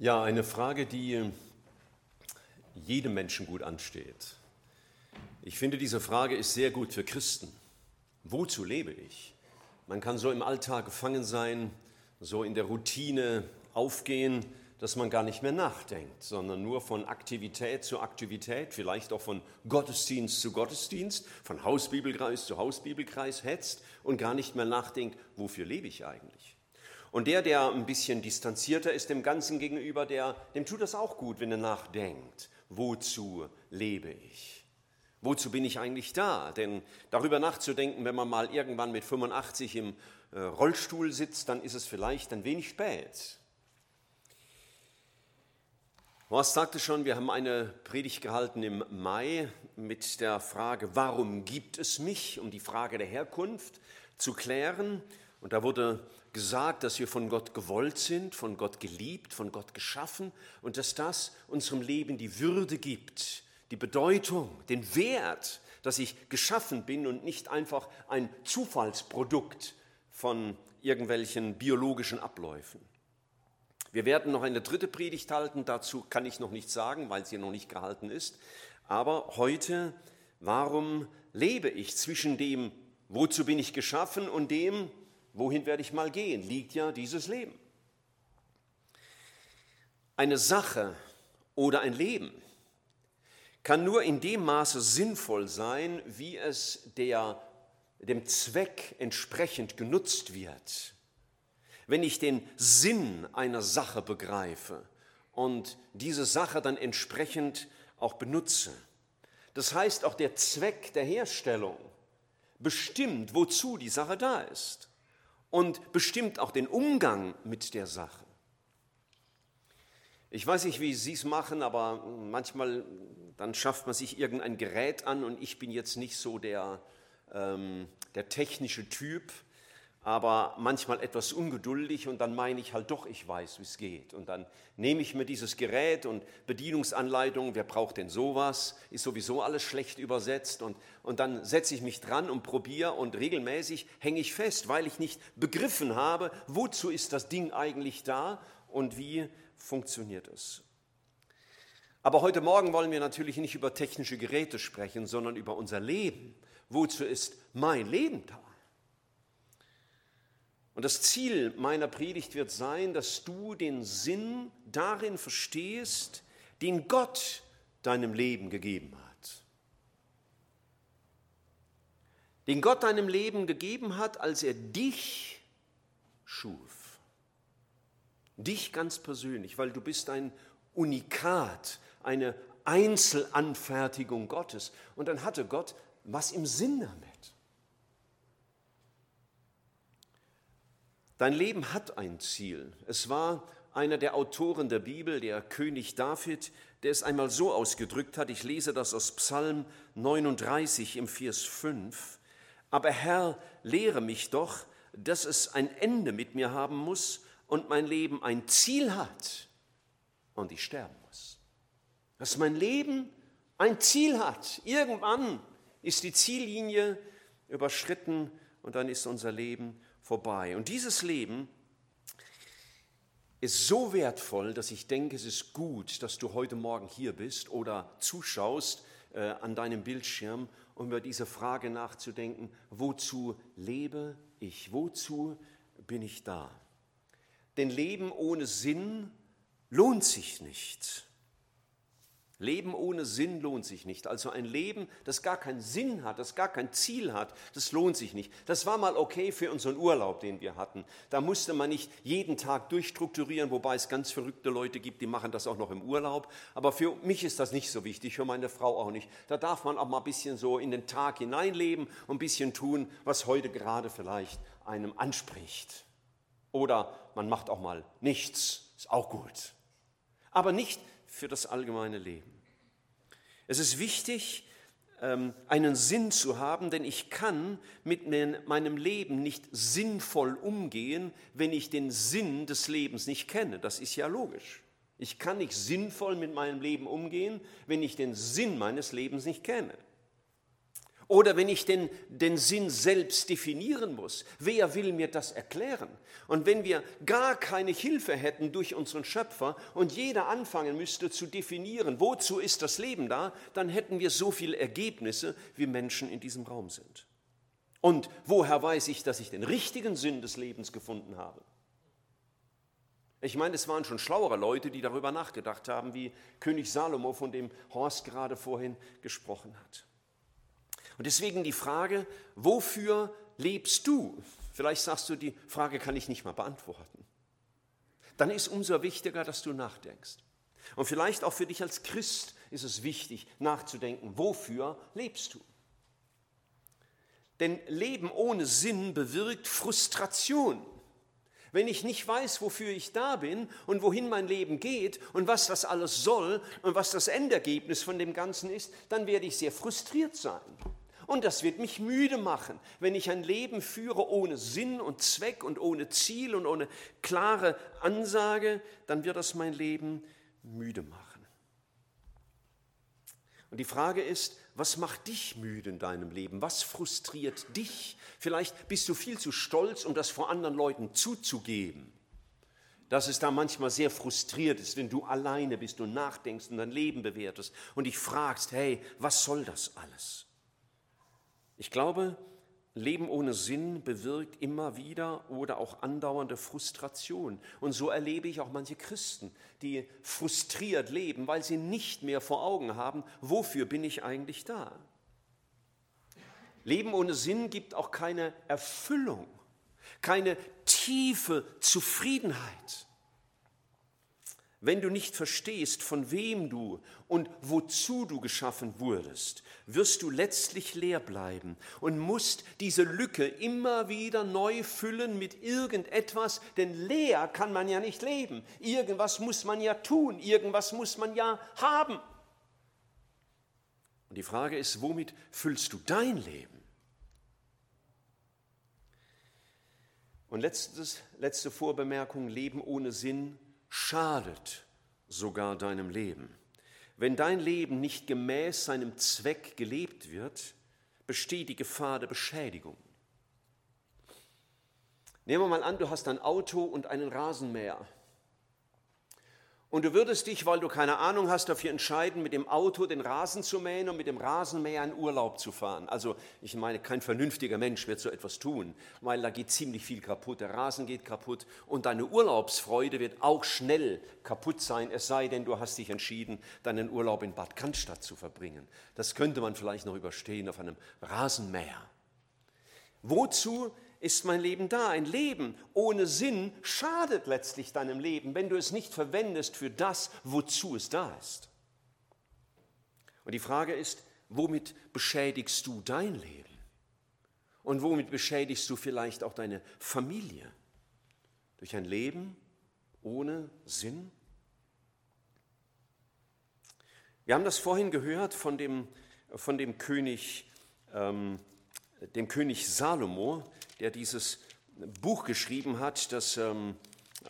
Ja, eine Frage, die jedem Menschen gut ansteht. Ich finde, diese Frage ist sehr gut für Christen. Wozu lebe ich? Man kann so im Alltag gefangen sein, so in der Routine aufgehen, dass man gar nicht mehr nachdenkt, sondern nur von Aktivität zu Aktivität, vielleicht auch von Gottesdienst zu Gottesdienst, von Hausbibelkreis zu Hausbibelkreis hetzt und gar nicht mehr nachdenkt, wofür lebe ich eigentlich? Und der, der ein bisschen distanzierter ist dem Ganzen gegenüber, der, dem tut das auch gut, wenn er nachdenkt, wozu lebe ich? Wozu bin ich eigentlich da? Denn darüber nachzudenken, wenn man mal irgendwann mit 85 im äh, Rollstuhl sitzt, dann ist es vielleicht ein wenig spät. Horst sagte schon, wir haben eine Predigt gehalten im Mai mit der Frage, warum gibt es mich, um die Frage der Herkunft zu klären. Und da wurde gesagt, dass wir von Gott gewollt sind, von Gott geliebt, von Gott geschaffen und dass das unserem Leben die Würde gibt, die Bedeutung, den Wert, dass ich geschaffen bin und nicht einfach ein Zufallsprodukt von irgendwelchen biologischen Abläufen. Wir werden noch eine dritte Predigt halten, dazu kann ich noch nichts sagen, weil sie noch nicht gehalten ist. Aber heute, warum lebe ich zwischen dem, wozu bin ich geschaffen und dem, wohin werde ich mal gehen, liegt ja dieses Leben. Eine Sache oder ein Leben kann nur in dem Maße sinnvoll sein, wie es der, dem Zweck entsprechend genutzt wird. Wenn ich den Sinn einer Sache begreife und diese Sache dann entsprechend auch benutze. Das heißt, auch der Zweck der Herstellung bestimmt, wozu die Sache da ist und bestimmt auch den Umgang mit der Sache. Ich weiß nicht, wie Sie es machen, aber manchmal dann schafft man sich irgendein Gerät an und ich bin jetzt nicht so der, ähm, der technische Typ aber manchmal etwas ungeduldig und dann meine ich halt doch, ich weiß, wie es geht. Und dann nehme ich mir dieses Gerät und Bedienungsanleitungen, wer braucht denn sowas, ist sowieso alles schlecht übersetzt und, und dann setze ich mich dran und probiere und regelmäßig hänge ich fest, weil ich nicht begriffen habe, wozu ist das Ding eigentlich da und wie funktioniert es. Aber heute Morgen wollen wir natürlich nicht über technische Geräte sprechen, sondern über unser Leben. Wozu ist mein Leben da? Und das Ziel meiner Predigt wird sein, dass du den Sinn darin verstehst, den Gott deinem Leben gegeben hat. Den Gott deinem Leben gegeben hat, als er dich schuf. Dich ganz persönlich, weil du bist ein Unikat, eine Einzelanfertigung Gottes. Und dann hatte Gott was im Sinn damit. Dein Leben hat ein Ziel. Es war einer der Autoren der Bibel, der König David, der es einmal so ausgedrückt hat, ich lese das aus Psalm 39 im Vers 5, aber Herr, lehre mich doch, dass es ein Ende mit mir haben muss und mein Leben ein Ziel hat und ich sterben muss. Dass mein Leben ein Ziel hat. Irgendwann ist die Ziellinie überschritten und dann ist unser Leben vorbei. Und dieses Leben ist so wertvoll, dass ich denke, es ist gut, dass du heute Morgen hier bist oder zuschaust äh, an deinem Bildschirm, um über diese Frage nachzudenken, wozu lebe ich, wozu bin ich da? Denn Leben ohne Sinn lohnt sich nicht. Leben ohne Sinn lohnt sich nicht. Also ein Leben, das gar keinen Sinn hat, das gar kein Ziel hat, das lohnt sich nicht. Das war mal okay für unseren Urlaub, den wir hatten. Da musste man nicht jeden Tag durchstrukturieren, wobei es ganz verrückte Leute gibt, die machen das auch noch im Urlaub. Aber für mich ist das nicht so wichtig, für meine Frau auch nicht. Da darf man auch mal ein bisschen so in den Tag hineinleben und ein bisschen tun, was heute gerade vielleicht einem anspricht. Oder man macht auch mal nichts, ist auch gut. Aber nicht für das allgemeine Leben. Es ist wichtig, ähm, einen Sinn zu haben, denn ich kann mit meinem Leben nicht sinnvoll umgehen, wenn ich den Sinn des Lebens nicht kenne. Das ist ja logisch. Ich kann nicht sinnvoll mit meinem Leben umgehen, wenn ich den Sinn meines Lebens nicht kenne. Oder wenn ich den, den Sinn selbst definieren muss, wer will mir das erklären? Und wenn wir gar keine Hilfe hätten durch unseren Schöpfer und jeder anfangen müsste zu definieren, wozu ist das Leben da, dann hätten wir so viele Ergebnisse, wie Menschen in diesem Raum sind. Und woher weiß ich, dass ich den richtigen Sinn des Lebens gefunden habe? Ich meine, es waren schon schlauere Leute, die darüber nachgedacht haben, wie König Salomo, von dem Horst gerade vorhin gesprochen hat. Und deswegen die Frage, wofür lebst du? Vielleicht sagst du, die Frage kann ich nicht mal beantworten. Dann ist umso wichtiger, dass du nachdenkst. Und vielleicht auch für dich als Christ ist es wichtig, nachzudenken, wofür lebst du? Denn Leben ohne Sinn bewirkt Frustration. Wenn ich nicht weiß, wofür ich da bin und wohin mein Leben geht und was das alles soll und was das Endergebnis von dem Ganzen ist, dann werde ich sehr frustriert sein. Und das wird mich müde machen, wenn ich ein Leben führe ohne Sinn und Zweck und ohne Ziel und ohne klare Ansage, dann wird das mein Leben müde machen. Und die Frage ist, was macht dich müde in deinem Leben? Was frustriert dich? Vielleicht bist du viel zu stolz, um das vor anderen Leuten zuzugeben. Dass es da manchmal sehr frustriert ist, wenn du alleine bist und nachdenkst und dein Leben bewertest und dich fragst, hey, was soll das alles? Ich glaube, Leben ohne Sinn bewirkt immer wieder oder auch andauernde Frustration. Und so erlebe ich auch manche Christen, die frustriert leben, weil sie nicht mehr vor Augen haben, wofür bin ich eigentlich da. Leben ohne Sinn gibt auch keine Erfüllung, keine tiefe Zufriedenheit. Wenn du nicht verstehst, von wem du und wozu du geschaffen wurdest, wirst du letztlich leer bleiben und musst diese Lücke immer wieder neu füllen mit irgendetwas, denn leer kann man ja nicht leben. Irgendwas muss man ja tun, irgendwas muss man ja haben. Und die Frage ist, womit füllst du dein Leben? Und letztes, letzte Vorbemerkung, Leben ohne Sinn schadet sogar deinem Leben. Wenn dein Leben nicht gemäß seinem Zweck gelebt wird, besteht die Gefahr der Beschädigung. Nehmen wir mal an, du hast ein Auto und einen Rasenmäher. Und du würdest dich, weil du keine Ahnung hast, dafür entscheiden, mit dem Auto den Rasen zu mähen und mit dem Rasenmäher in Urlaub zu fahren. Also ich meine, kein vernünftiger Mensch wird so etwas tun, weil da geht ziemlich viel kaputt. Der Rasen geht kaputt und deine Urlaubsfreude wird auch schnell kaputt sein, es sei denn, du hast dich entschieden, deinen Urlaub in Bad Cannstatt zu verbringen. Das könnte man vielleicht noch überstehen auf einem Rasenmäher. Wozu ist mein Leben da. Ein Leben ohne Sinn schadet letztlich deinem Leben, wenn du es nicht verwendest für das, wozu es da ist. Und die Frage ist, womit beschädigst du dein Leben? Und womit beschädigst du vielleicht auch deine Familie? Durch ein Leben ohne Sinn? Wir haben das vorhin gehört von dem, von dem König, ähm, dem König Salomo, der dieses Buch geschrieben hat, das ähm,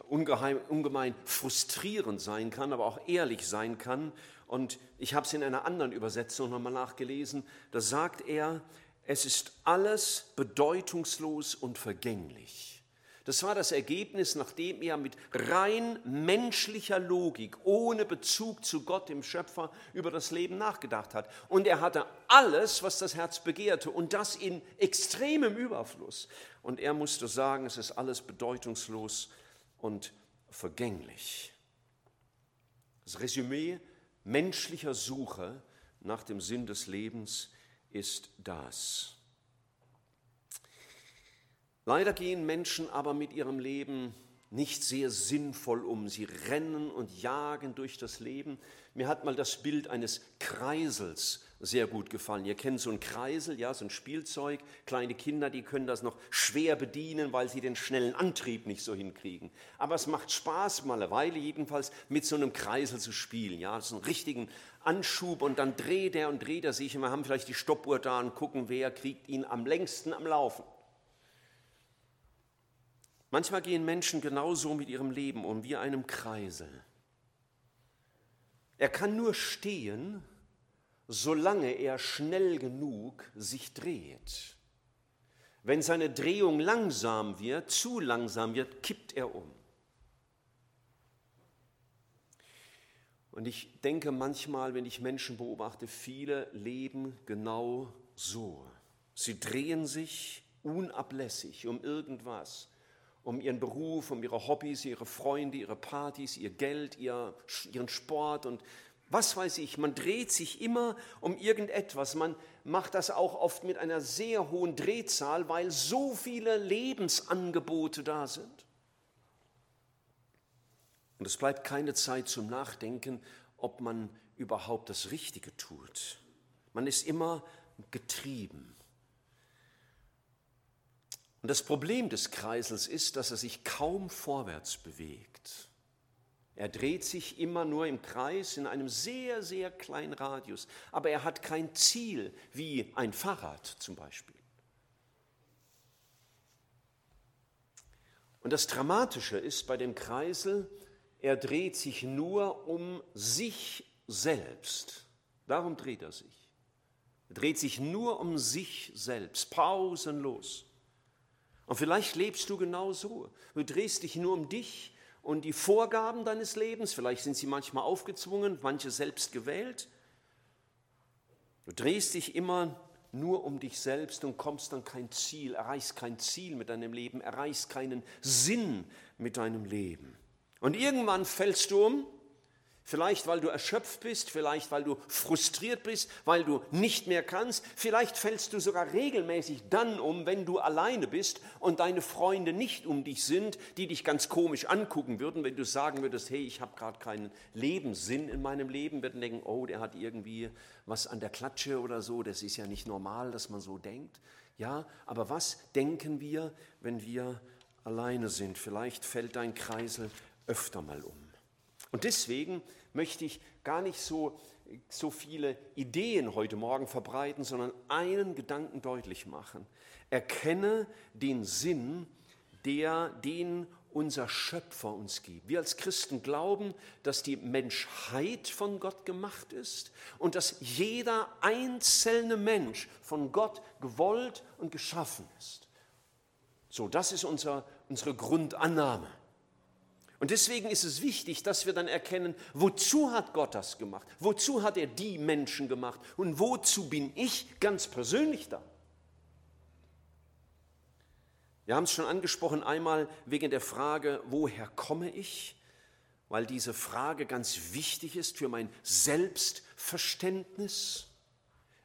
ungeheim, ungemein frustrierend sein kann, aber auch ehrlich sein kann. Und ich habe es in einer anderen Übersetzung nochmal nachgelesen. Da sagt er, es ist alles bedeutungslos und vergänglich. Das war das Ergebnis, nachdem er mit rein menschlicher Logik, ohne Bezug zu Gott, dem Schöpfer, über das Leben nachgedacht hat. Und er hatte alles, was das Herz begehrte, und das in extremem Überfluss. Und er musste sagen, es ist alles bedeutungslos und vergänglich. Das Resümee menschlicher Suche nach dem Sinn des Lebens ist das. Leider gehen Menschen aber mit ihrem Leben nicht sehr sinnvoll um. Sie rennen und jagen durch das Leben. Mir hat mal das Bild eines Kreisels sehr gut gefallen. Ihr kennt so einen Kreisel, ja, so ein Spielzeug. Kleine Kinder, die können das noch schwer bedienen, weil sie den schnellen Antrieb nicht so hinkriegen. Aber es macht Spaß, mal eine Weile jedenfalls, mit so einem Kreisel zu spielen. Ja, so einen richtigen Anschub und dann dreht er und dreht er sich und wir haben vielleicht die Stoppuhr da und gucken, wer kriegt ihn am längsten am Laufen. Manchmal gehen Menschen genauso mit ihrem Leben um wie einem Kreisel. Er kann nur stehen, solange er schnell genug sich dreht. Wenn seine Drehung langsam wird, zu langsam wird, kippt er um. Und ich denke manchmal, wenn ich Menschen beobachte, viele leben genau so. Sie drehen sich unablässig um irgendwas, um ihren Beruf, um ihre Hobbys, ihre Freunde, ihre Partys, ihr Geld, ihr, ihren Sport und was weiß ich. Man dreht sich immer um irgendetwas. Man macht das auch oft mit einer sehr hohen Drehzahl, weil so viele Lebensangebote da sind. Und es bleibt keine Zeit zum Nachdenken, ob man überhaupt das Richtige tut. Man ist immer getrieben. Und das Problem des Kreisels ist, dass er sich kaum vorwärts bewegt. Er dreht sich immer nur im Kreis in einem sehr, sehr kleinen Radius, aber er hat kein Ziel, wie ein Fahrrad zum Beispiel. Und das Dramatische ist bei dem Kreisel, er dreht sich nur um sich selbst. Darum dreht er sich. Er dreht sich nur um sich selbst, pausenlos. Und vielleicht lebst du genau so. Du drehst dich nur um dich und die Vorgaben deines Lebens. Vielleicht sind sie manchmal aufgezwungen, manche selbst gewählt. Du drehst dich immer nur um dich selbst und kommst dann kein Ziel, erreichst kein Ziel mit deinem Leben, erreichst keinen Sinn mit deinem Leben. Und irgendwann fällst du um, vielleicht weil du erschöpft bist, vielleicht weil du frustriert bist, weil du nicht mehr kannst, vielleicht fällst du sogar regelmäßig dann um, wenn du alleine bist und deine Freunde nicht um dich sind, die dich ganz komisch angucken würden, wenn du sagen würdest, hey, ich habe gerade keinen Lebenssinn in meinem Leben, würden denken, oh, der hat irgendwie was an der Klatsche oder so, das ist ja nicht normal, dass man so denkt. Ja, aber was denken wir, wenn wir alleine sind? Vielleicht fällt dein Kreisel öfter mal um. Und deswegen möchte ich gar nicht so, so viele Ideen heute Morgen verbreiten, sondern einen Gedanken deutlich machen. Erkenne den Sinn, der, den unser Schöpfer uns gibt. Wir als Christen glauben, dass die Menschheit von Gott gemacht ist und dass jeder einzelne Mensch von Gott gewollt und geschaffen ist. So, das ist unser, unsere Grundannahme. Und deswegen ist es wichtig, dass wir dann erkennen, wozu hat Gott das gemacht? Wozu hat er die Menschen gemacht? Und wozu bin ich ganz persönlich da? Wir haben es schon angesprochen einmal wegen der Frage, woher komme ich? Weil diese Frage ganz wichtig ist für mein Selbstverständnis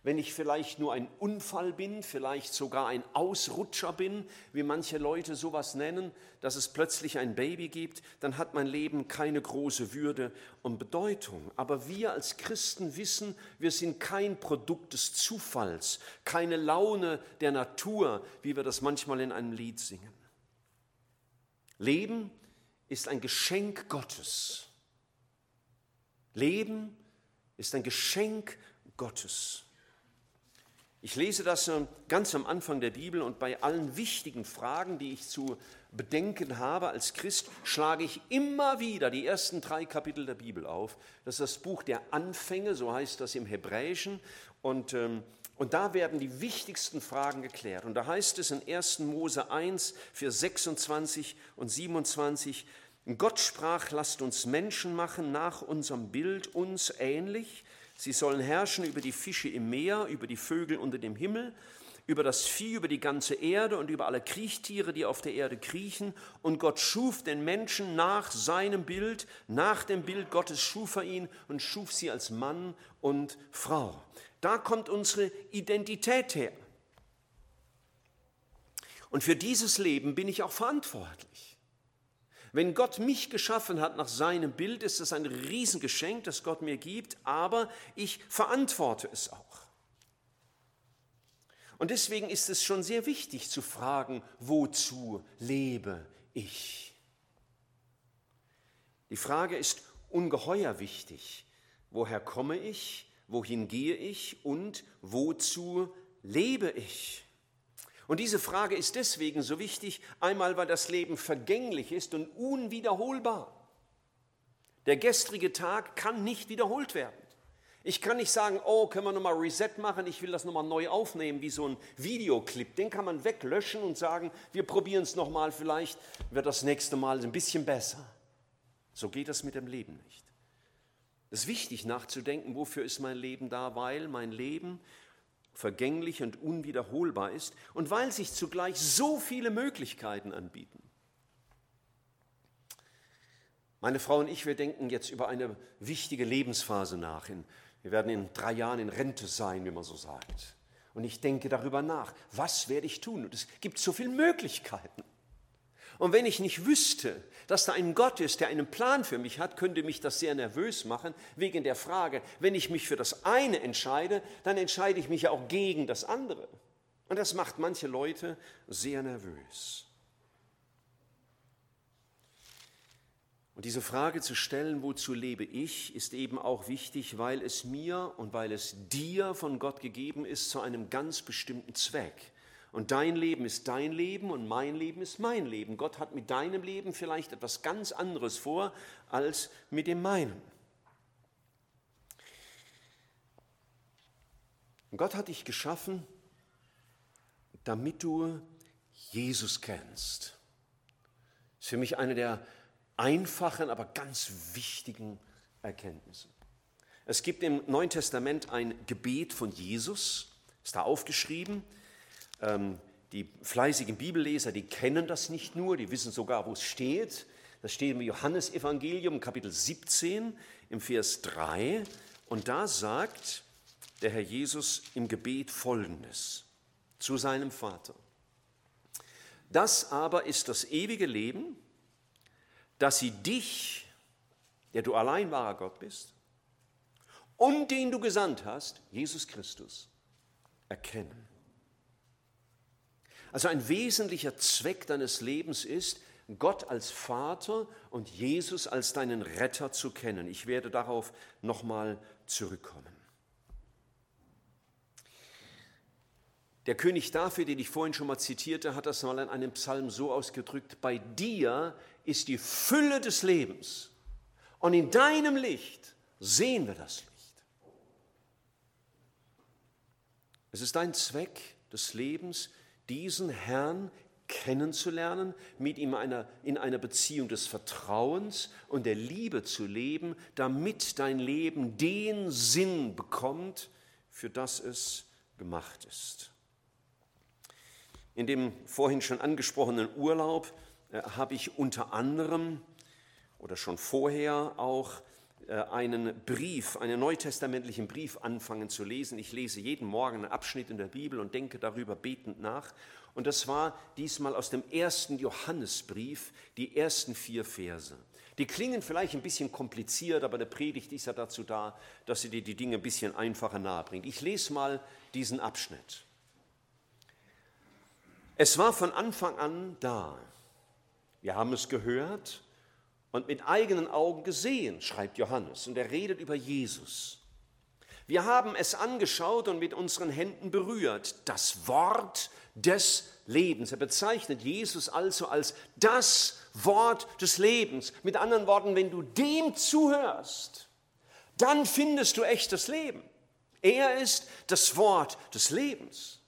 wenn ich vielleicht nur ein Unfall bin, vielleicht sogar ein Ausrutscher bin, wie manche Leute sowas nennen, dass es plötzlich ein Baby gibt, dann hat mein Leben keine große Würde und Bedeutung. Aber wir als Christen wissen, wir sind kein Produkt des Zufalls, keine Laune der Natur, wie wir das manchmal in einem Lied singen. Leben ist ein Geschenk Gottes. Leben ist ein Geschenk Gottes. Ich lese das ganz am Anfang der Bibel und bei allen wichtigen Fragen, die ich zu bedenken habe als Christ, schlage ich immer wieder die ersten drei Kapitel der Bibel auf. Das ist das Buch der Anfänge, so heißt das im Hebräischen. Und, ähm, und da werden die wichtigsten Fragen geklärt. Und da heißt es in 1. Mose 1, Vers 26 und 27, Gott sprach, lasst uns Menschen machen nach unserem Bild, uns ähnlich Sie sollen herrschen über die Fische im Meer, über die Vögel unter dem Himmel, über das Vieh, über die ganze Erde und über alle Kriechtiere, die auf der Erde kriechen. Und Gott schuf den Menschen nach seinem Bild, nach dem Bild Gottes schuf er ihn und schuf sie als Mann und Frau. Da kommt unsere Identität her. Und für dieses Leben bin ich auch verantwortlich. Wenn Gott mich geschaffen hat nach seinem Bild, ist es ein Riesengeschenk, das Gott mir gibt, aber ich verantworte es auch. Und deswegen ist es schon sehr wichtig zu fragen, wozu lebe ich? Die Frage ist ungeheuer wichtig. Woher komme ich? Wohin gehe ich? Und wozu lebe ich? Und diese Frage ist deswegen so wichtig, einmal weil das Leben vergänglich ist und unwiederholbar. Der gestrige Tag kann nicht wiederholt werden. Ich kann nicht sagen, oh, können wir nochmal Reset machen, ich will das nochmal neu aufnehmen, wie so ein Videoclip. Den kann man weglöschen und sagen, wir probieren es nochmal, vielleicht wird das nächste Mal ein bisschen besser. So geht das mit dem Leben nicht. Es ist wichtig nachzudenken, wofür ist mein Leben da, weil mein Leben vergänglich und unwiederholbar ist und weil sich zugleich so viele Möglichkeiten anbieten. Meine Frau und ich, wir denken jetzt über eine wichtige Lebensphase nach. Wir werden in drei Jahren in Rente sein, wie man so sagt. Und ich denke darüber nach, was werde ich tun? Und es gibt so viele Möglichkeiten. Und wenn ich nicht wüsste, dass da ein Gott ist, der einen Plan für mich hat, könnte mich das sehr nervös machen, wegen der Frage, wenn ich mich für das eine entscheide, dann entscheide ich mich ja auch gegen das andere. Und das macht manche Leute sehr nervös. Und diese Frage zu stellen, wozu lebe ich, ist eben auch wichtig, weil es mir und weil es dir von Gott gegeben ist zu einem ganz bestimmten Zweck. Und dein Leben ist dein Leben und mein Leben ist mein Leben. Gott hat mit deinem Leben vielleicht etwas ganz anderes vor als mit dem meinen. Gott hat dich geschaffen, damit du Jesus kennst. Das ist für mich eine der einfachen, aber ganz wichtigen Erkenntnisse. Es gibt im Neuen Testament ein Gebet von Jesus, ist da aufgeschrieben. Ähm, die fleißigen Bibelleser, die kennen das nicht nur, die wissen sogar, wo es steht. Das steht im Johannesevangelium, Kapitel 17, im Vers 3. Und da sagt der Herr Jesus im Gebet Folgendes zu seinem Vater. Das aber ist das ewige Leben, dass sie dich, der du allein wahrer Gott bist, und den du gesandt hast, Jesus Christus, erkennen. Also ein wesentlicher Zweck deines Lebens ist, Gott als Vater und Jesus als deinen Retter zu kennen. Ich werde darauf nochmal zurückkommen. Der König David, den ich vorhin schon mal zitierte, hat das mal in einem Psalm so ausgedrückt, bei dir ist die Fülle des Lebens und in deinem Licht sehen wir das Licht. Es ist dein Zweck des Lebens, diesen Herrn kennenzulernen, mit ihm einer, in einer Beziehung des Vertrauens und der Liebe zu leben, damit dein Leben den Sinn bekommt, für das es gemacht ist. In dem vorhin schon angesprochenen Urlaub äh, habe ich unter anderem oder schon vorher auch einen Brief, einen neutestamentlichen Brief anfangen zu lesen. Ich lese jeden Morgen einen Abschnitt in der Bibel und denke darüber betend nach. Und das war diesmal aus dem ersten Johannesbrief, die ersten vier Verse. Die klingen vielleicht ein bisschen kompliziert, aber eine Predigt ist ja dazu da, dass sie dir die Dinge ein bisschen einfacher nahebringt. Ich lese mal diesen Abschnitt. Es war von Anfang an da. Wir haben es gehört und mit eigenen Augen gesehen, schreibt Johannes. Und er redet über Jesus. Wir haben es angeschaut und mit unseren Händen berührt. Das Wort des Lebens. Er bezeichnet Jesus also als das Wort des Lebens. Mit anderen Worten, wenn du dem zuhörst, dann findest du echtes Leben. Er ist das Wort des Lebens.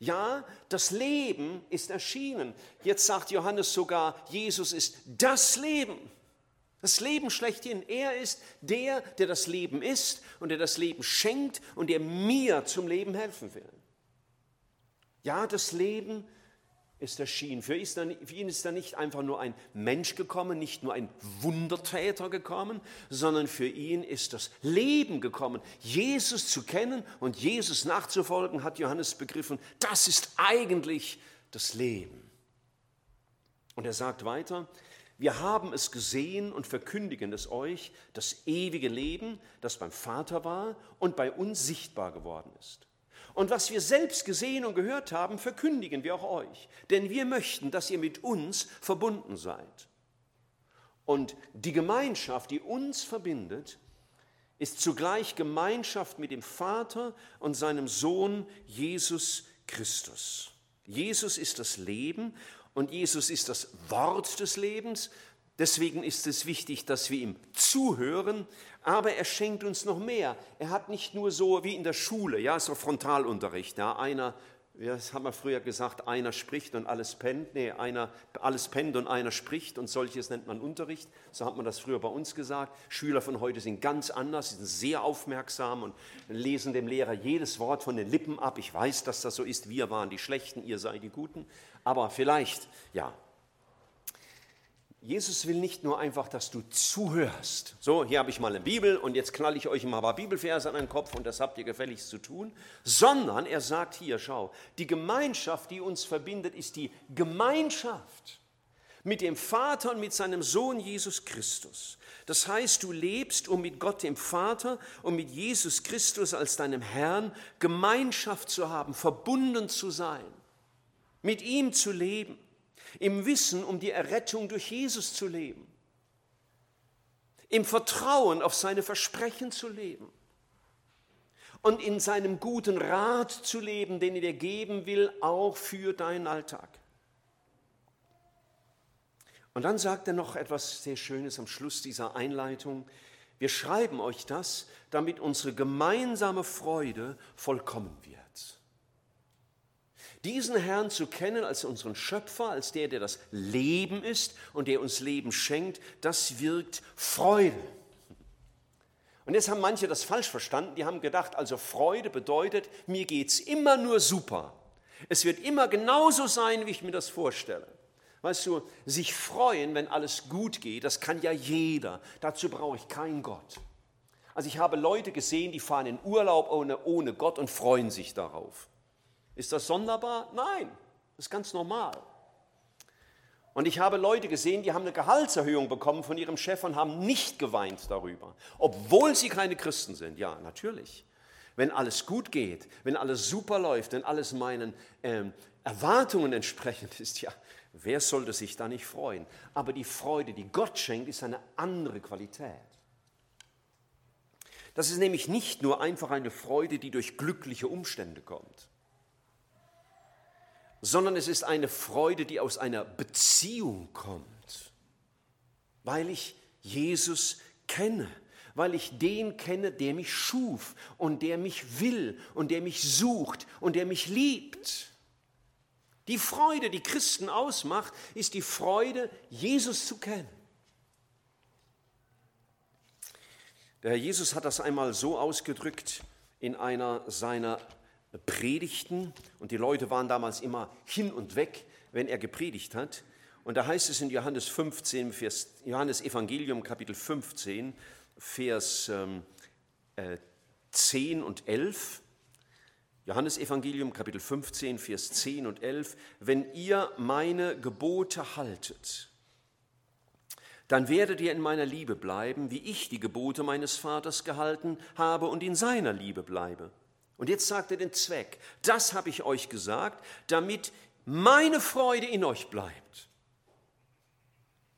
Ja, das Leben ist erschienen. Jetzt sagt Johannes sogar, Jesus ist das Leben. Das Leben schlechthin. Er ist der, der das Leben ist und der das Leben schenkt und der mir zum Leben helfen will. Ja, das Leben ist ist erschienen. Für ihn ist da nicht einfach nur ein Mensch gekommen, nicht nur ein Wundertäter gekommen, sondern für ihn ist das Leben gekommen. Jesus zu kennen und Jesus nachzufolgen, hat Johannes begriffen, das ist eigentlich das Leben. Und er sagt weiter, wir haben es gesehen und verkündigen es euch, das ewige Leben, das beim Vater war und bei uns sichtbar geworden ist. Und was wir selbst gesehen und gehört haben, verkündigen wir auch euch. Denn wir möchten, dass ihr mit uns verbunden seid. Und die Gemeinschaft, die uns verbindet, ist zugleich Gemeinschaft mit dem Vater und seinem Sohn Jesus Christus. Jesus ist das Leben und Jesus ist das Wort des Lebens, Deswegen ist es wichtig, dass wir ihm zuhören, aber er schenkt uns noch mehr. Er hat nicht nur so wie in der Schule, ja, so Frontalunterricht, ja, einer das haben wir früher gesagt, einer spricht und alles pennt. Nee, einer, alles pennt und einer spricht und solches nennt man Unterricht. So hat man das früher bei uns gesagt. Schüler von heute sind ganz anders, sie sind sehr aufmerksam und lesen dem Lehrer jedes Wort von den Lippen ab. Ich weiß, dass das so ist. Wir waren die Schlechten, ihr seid die Guten. Aber vielleicht, ja, Jesus will nicht nur einfach, dass du zuhörst. So, hier habe ich mal eine Bibel und jetzt knall ich euch mal ein paar Bibelverse an den Kopf und das habt ihr gefälligst zu tun. Sondern er sagt hier, schau, die Gemeinschaft, die uns verbindet, ist die Gemeinschaft mit dem Vater und mit seinem Sohn Jesus Christus. Das heißt, du lebst, um mit Gott dem Vater und mit Jesus Christus als deinem Herrn Gemeinschaft zu haben, verbunden zu sein, mit ihm zu leben im Wissen um die Errettung durch Jesus zu leben, im Vertrauen auf seine Versprechen zu leben und in seinem guten Rat zu leben, den er dir geben will, auch für deinen Alltag. Und dann sagt er noch etwas sehr Schönes am Schluss dieser Einleitung. Wir schreiben euch das, damit unsere gemeinsame Freude vollkommen wird. Diesen Herrn zu kennen als unseren Schöpfer, als der, der das Leben ist und der uns Leben schenkt, das wirkt Freude. Und jetzt haben manche das falsch verstanden. Die haben gedacht, also Freude bedeutet, mir geht es immer nur super. Es wird immer genauso sein, wie ich mir das vorstelle. Weißt du, sich freuen, wenn alles gut geht, das kann ja jeder. Dazu brauche ich keinen Gott. Also ich habe Leute gesehen, die fahren in Urlaub ohne, ohne Gott und freuen sich darauf. Ist das sonderbar? Nein, das ist ganz normal. Und ich habe Leute gesehen, die haben eine Gehaltserhöhung bekommen von ihrem Chef und haben nicht geweint darüber, obwohl sie keine Christen sind. Ja, natürlich. Wenn alles gut geht, wenn alles super läuft, wenn alles meinen ähm, Erwartungen entsprechend ist, ja, wer sollte sich da nicht freuen? Aber die Freude, die Gott schenkt, ist eine andere Qualität. Das ist nämlich nicht nur einfach eine Freude, die durch glückliche Umstände kommt sondern es ist eine Freude, die aus einer Beziehung kommt, weil ich Jesus kenne, weil ich den kenne, der mich schuf und der mich will und der mich sucht und der mich liebt. Die Freude, die Christen ausmacht, ist die Freude, Jesus zu kennen. Der Herr Jesus hat das einmal so ausgedrückt in einer seiner Predigten und die Leute waren damals immer hin und weg, wenn er gepredigt hat. Und da heißt es in Johannes 15, Vers, Johannes Evangelium Kapitel 15, Vers ähm, äh, 10 und 11. Johannes Evangelium Kapitel 15, Vers 10 und 11. Wenn ihr meine Gebote haltet, dann werdet ihr in meiner Liebe bleiben, wie ich die Gebote meines Vaters gehalten habe und in seiner Liebe bleibe. Und jetzt sagt er den Zweck. Das habe ich euch gesagt, damit meine Freude in euch bleibt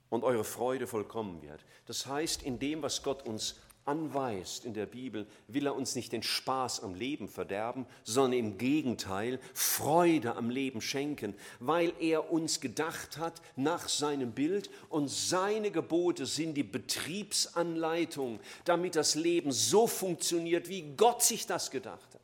und eure Freude vollkommen wird. Das heißt, in dem, was Gott uns anweist in der Bibel, will er uns nicht den Spaß am Leben verderben, sondern im Gegenteil Freude am Leben schenken, weil er uns gedacht hat nach seinem Bild und seine Gebote sind die Betriebsanleitung, damit das Leben so funktioniert, wie Gott sich das gedacht hat.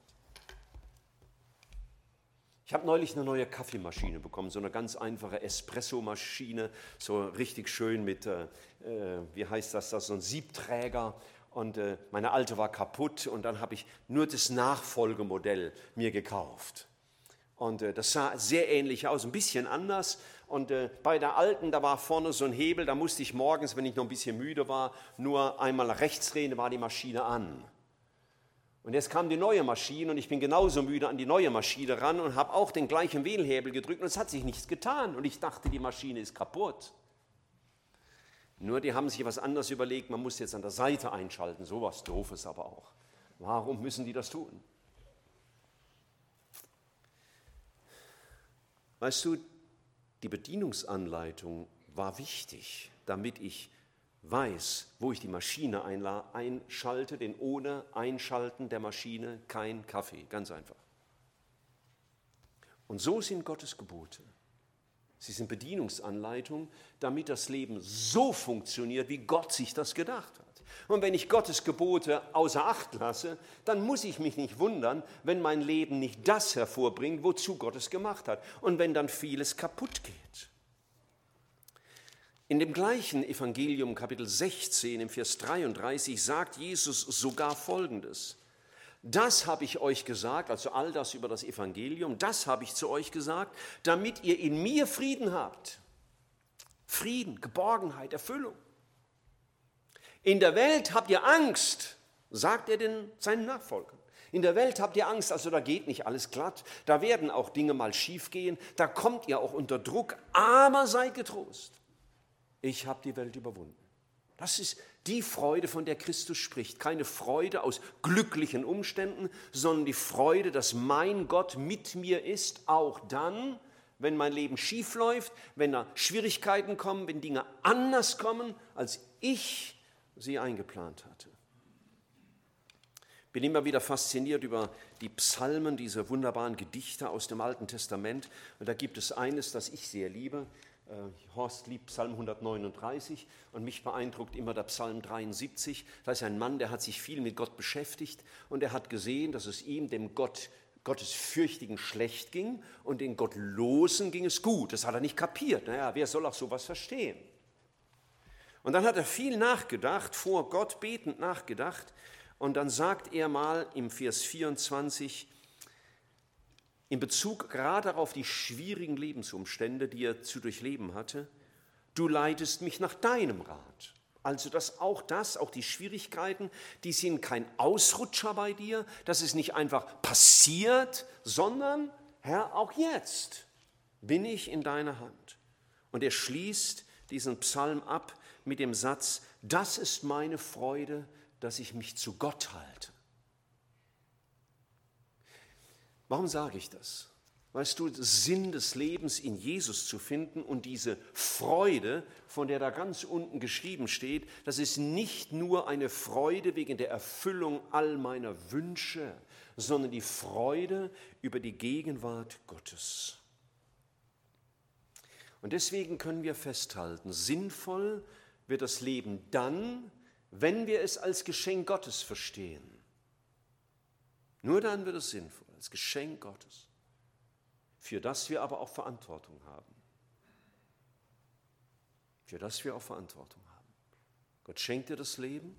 Ich habe neulich eine neue Kaffeemaschine bekommen, so eine ganz einfache Espresso-Maschine, so richtig schön mit, äh, äh, wie heißt das, das so ein Siebträger. Und äh, meine alte war kaputt und dann habe ich nur das Nachfolgemodell mir gekauft. Und äh, das sah sehr ähnlich aus, ein bisschen anders. Und äh, bei der alten, da war vorne so ein Hebel, da musste ich morgens, wenn ich noch ein bisschen müde war, nur einmal rechts drehen, war die Maschine an. Und jetzt kam die neue Maschine und ich bin genauso müde an die neue Maschine ran und habe auch den gleichen Wählhebel gedrückt und es hat sich nichts getan. Und ich dachte, die Maschine ist kaputt. Nur die haben sich was anderes überlegt, man muss jetzt an der Seite einschalten. So was Doofes aber auch. Warum müssen die das tun? Weißt du, die Bedienungsanleitung war wichtig, damit ich weiß, wo ich die Maschine einschalte, denn ohne Einschalten der Maschine kein Kaffee, ganz einfach. Und so sind Gottes Gebote. Sie sind Bedienungsanleitungen, damit das Leben so funktioniert, wie Gott sich das gedacht hat. Und wenn ich Gottes Gebote außer Acht lasse, dann muss ich mich nicht wundern, wenn mein Leben nicht das hervorbringt, wozu Gott es gemacht hat. Und wenn dann vieles kaputt geht. In dem gleichen Evangelium Kapitel 16 im Vers 33 sagt Jesus sogar Folgendes. Das habe ich euch gesagt, also all das über das Evangelium, das habe ich zu euch gesagt, damit ihr in mir Frieden habt. Frieden, Geborgenheit, Erfüllung. In der Welt habt ihr Angst, sagt er den, seinen Nachfolgern. In der Welt habt ihr Angst, also da geht nicht alles glatt, da werden auch Dinge mal schief gehen, da kommt ihr auch unter Druck, aber seid getrost. Ich habe die Welt überwunden. Das ist die Freude, von der Christus spricht. Keine Freude aus glücklichen Umständen, sondern die Freude, dass mein Gott mit mir ist, auch dann, wenn mein Leben schief läuft, wenn da Schwierigkeiten kommen, wenn Dinge anders kommen, als ich sie eingeplant hatte. Bin immer wieder fasziniert über die Psalmen, diese wunderbaren Gedichte aus dem Alten Testament. Und da gibt es eines, das ich sehr liebe. Äh, Horst liebt Psalm 139 und mich beeindruckt immer der Psalm 73. Da ist ein Mann, der hat sich viel mit Gott beschäftigt und er hat gesehen, dass es ihm, dem Gott, Gottesfürchtigen, schlecht ging und den Gottlosen ging es gut. Das hat er nicht kapiert. Naja, wer soll auch sowas verstehen? Und dann hat er viel nachgedacht, vor Gott betend nachgedacht. Und dann sagt er mal im Vers 24, in Bezug gerade auf die schwierigen Lebensumstände, die er zu durchleben hatte, du leitest mich nach deinem Rat. Also dass auch das, auch die Schwierigkeiten, die sind kein Ausrutscher bei dir, das ist nicht einfach passiert, sondern Herr, auch jetzt bin ich in deiner Hand. Und er schließt diesen Psalm ab mit dem Satz, das ist meine Freude, dass ich mich zu Gott halte. Warum sage ich das? Weißt du, Sinn des Lebens in Jesus zu finden und diese Freude, von der da ganz unten geschrieben steht, das ist nicht nur eine Freude wegen der Erfüllung all meiner Wünsche, sondern die Freude über die Gegenwart Gottes. Und deswegen können wir festhalten, sinnvoll wird das Leben dann, wenn wir es als Geschenk Gottes verstehen. Nur dann wird es sinnvoll, als Geschenk Gottes, für das wir aber auch Verantwortung haben. Für das wir auch Verantwortung haben. Gott schenkt dir das Leben,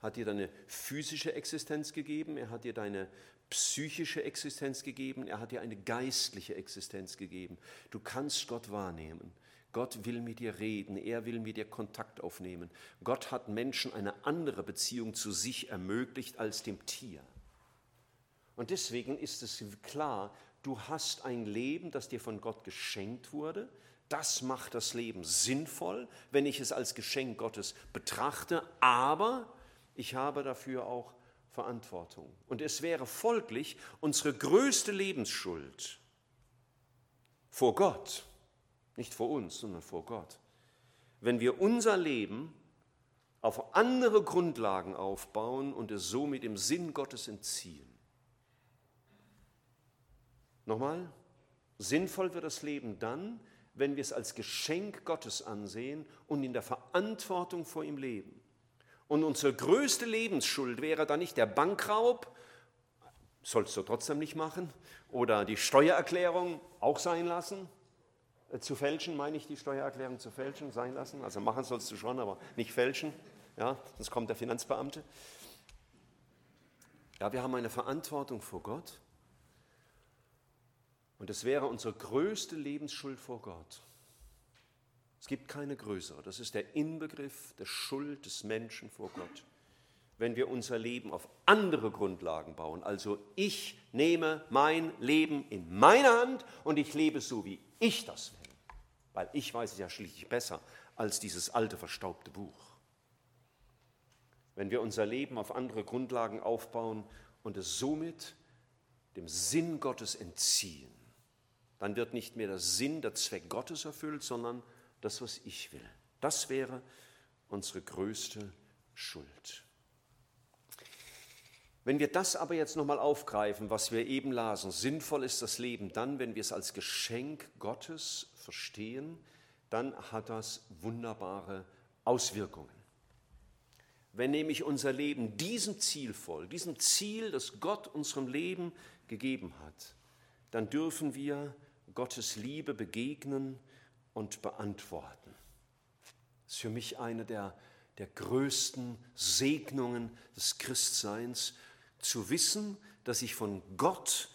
hat dir deine physische Existenz gegeben, er hat dir deine psychische Existenz gegeben, er hat dir eine geistliche Existenz gegeben. Du kannst Gott wahrnehmen. Gott will mit dir reden, er will mit dir Kontakt aufnehmen. Gott hat Menschen eine andere Beziehung zu sich ermöglicht als dem Tier. Und deswegen ist es klar, du hast ein Leben, das dir von Gott geschenkt wurde. Das macht das Leben sinnvoll, wenn ich es als Geschenk Gottes betrachte, aber ich habe dafür auch Verantwortung. Und es wäre folglich unsere größte Lebensschuld vor Gott, nicht vor uns, sondern vor Gott. Wenn wir unser Leben auf andere Grundlagen aufbauen und es somit dem Sinn Gottes entziehen. Nochmal, sinnvoll wird das Leben dann, wenn wir es als Geschenk Gottes ansehen und in der Verantwortung vor ihm leben. Und unsere größte Lebensschuld wäre dann nicht der Bankraub, sollst du trotzdem nicht machen, oder die Steuererklärung auch sein lassen, äh, zu fälschen, meine ich, die Steuererklärung zu fälschen, sein lassen. Also machen sollst du schon, aber nicht fälschen, ja, sonst kommt der Finanzbeamte. Ja, wir haben eine Verantwortung vor Gott und es wäre unsere größte Lebensschuld vor Gott. Es gibt keine größere. Das ist der Inbegriff der Schuld des Menschen vor Gott. Wenn wir unser Leben auf andere Grundlagen bauen, also ich nehme mein Leben in meine Hand und ich lebe so, wie ich das will, weil ich weiß es ja schließlich besser als dieses alte, verstaubte Buch. Wenn wir unser Leben auf andere Grundlagen aufbauen und es somit dem Sinn Gottes entziehen, dann wird nicht mehr der Sinn, der Zweck Gottes erfüllt, sondern das, was ich will. Das wäre unsere größte Schuld. Wenn wir das aber jetzt nochmal aufgreifen, was wir eben lasen, sinnvoll ist das Leben dann, wenn wir es als Geschenk Gottes verstehen, dann hat das wunderbare Auswirkungen. Wenn nämlich unser Leben diesem Ziel folgt, diesem Ziel, das Gott unserem Leben gegeben hat, dann dürfen wir Gottes Liebe begegnen und beantworten. Das ist für mich eine der, der größten Segnungen des Christseins, zu wissen, dass ich von Gott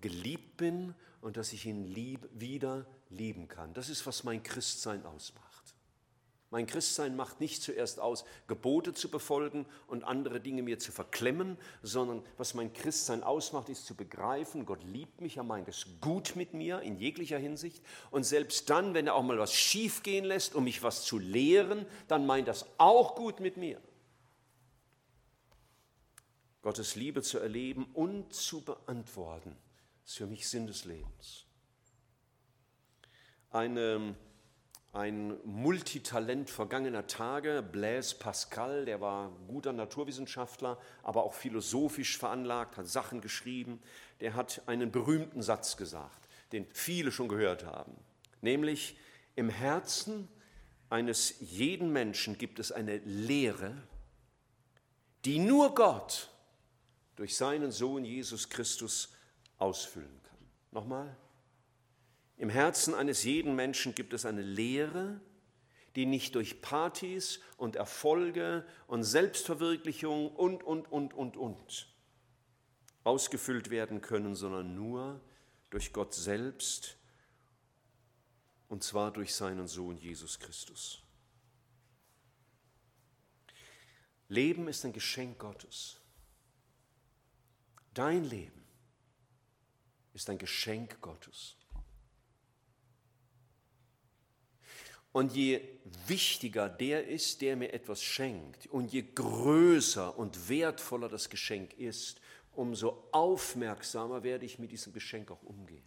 geliebt bin und dass ich ihn lieb, wieder lieben kann. Das ist, was mein Christsein ausmacht. Mein Christsein macht nicht zuerst aus, Gebote zu befolgen und andere Dinge mir zu verklemmen, sondern was mein Christsein ausmacht, ist zu begreifen, Gott liebt mich, er meint es gut mit mir in jeglicher Hinsicht. Und selbst dann, wenn er auch mal was schiefgehen lässt, um mich was zu lehren, dann meint das auch gut mit mir. Gottes Liebe zu erleben und zu beantworten, ist für mich Sinn des Lebens. Eine ein Multitalent vergangener Tage, Blaise Pascal, der war guter Naturwissenschaftler, aber auch philosophisch veranlagt, hat Sachen geschrieben. Der hat einen berühmten Satz gesagt, den viele schon gehört haben, nämlich im Herzen eines jeden Menschen gibt es eine Lehre, die nur Gott durch seinen Sohn Jesus Christus ausfüllen kann. Nochmal, im Herzen eines jeden Menschen gibt es eine Leere, die nicht durch Partys und Erfolge und Selbstverwirklichung und, und, und, und, und ausgefüllt werden können, sondern nur durch Gott selbst und zwar durch seinen Sohn Jesus Christus. Leben ist ein Geschenk Gottes. Dein Leben ist ein Geschenk Gottes. Und je wichtiger der ist, der mir etwas schenkt, und je größer und wertvoller das Geschenk ist, umso aufmerksamer werde ich mit diesem Geschenk auch umgehen.